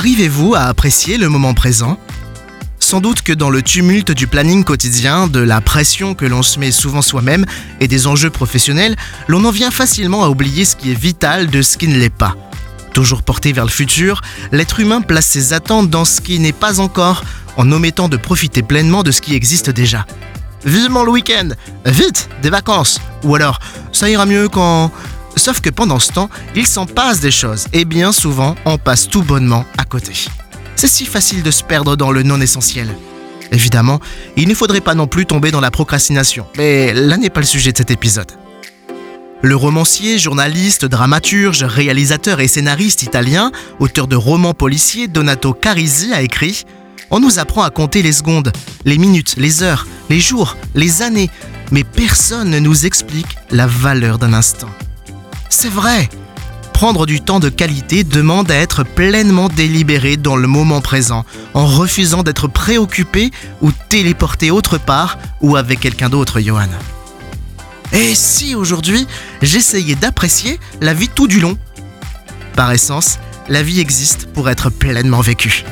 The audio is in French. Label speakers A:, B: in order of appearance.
A: Arrivez-vous à apprécier le moment présent? Sans doute que dans le tumulte du planning quotidien, de la pression que l'on se met souvent soi-même et des enjeux professionnels, l'on en vient facilement à oublier ce qui est vital de ce qui ne l'est pas. Toujours porté vers le futur, l'être humain place ses attentes dans ce qui n'est pas encore, en omettant de profiter pleinement de ce qui existe déjà. Vivement le week-end Vite Des vacances Ou alors, ça ira mieux quand... Sauf que pendant ce temps, il s'en passe des choses, et bien souvent, on passe tout bonnement à côté. C'est si facile de se perdre dans le non essentiel. Évidemment, il ne faudrait pas non plus tomber dans la procrastination, mais là n'est pas le sujet de cet épisode. Le romancier, journaliste, dramaturge, réalisateur et scénariste italien, auteur de romans policiers, Donato Carisi a écrit On nous apprend à compter les secondes, les minutes, les heures, les jours, les années, mais personne ne nous explique la valeur d'un instant. C'est vrai Prendre du temps de qualité demande à être pleinement délibéré dans le moment présent, en refusant d'être préoccupé ou téléporté autre part ou avec quelqu'un d'autre, Johan. Et si aujourd'hui, j'essayais d'apprécier la vie tout du long? Par essence, la vie existe pour être pleinement vécue.